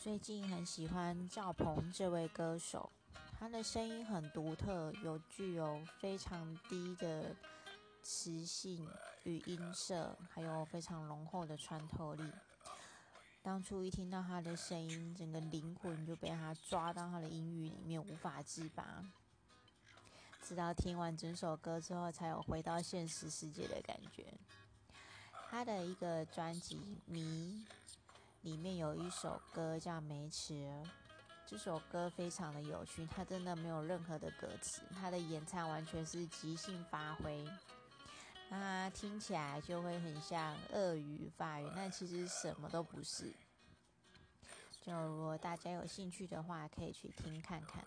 最近很喜欢赵鹏这位歌手，他的声音很独特，有具有非常低的磁性与音色，还有非常浓厚的穿透力。当初一听到他的声音，整个灵魂就被他抓到他的音域里面，无法自拔。直到听完整首歌之后，才有回到现实世界的感觉。他的一个专辑《迷》里面有一首歌叫《梅池》，这首歌非常的有趣，它真的没有任何的歌词，它的演唱完全是即兴发挥，那听起来就会很像鳄鱼发语，但其实什么都不是。就如果大家有兴趣的话，可以去听看看。